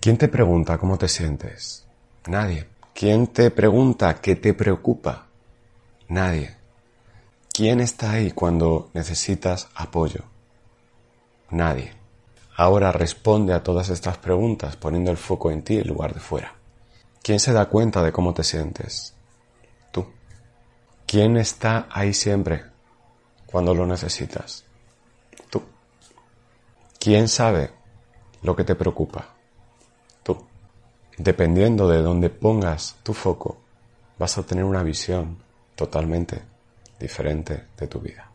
¿Quién te pregunta cómo te sientes? Nadie. ¿Quién te pregunta qué te preocupa? Nadie. ¿Quién está ahí cuando necesitas apoyo? Nadie. Ahora responde a todas estas preguntas poniendo el foco en ti en lugar de fuera. ¿Quién se da cuenta de cómo te sientes? Tú. ¿Quién está ahí siempre cuando lo necesitas? Tú. ¿Quién sabe lo que te preocupa? Dependiendo de dónde pongas tu foco, vas a tener una visión totalmente diferente de tu vida.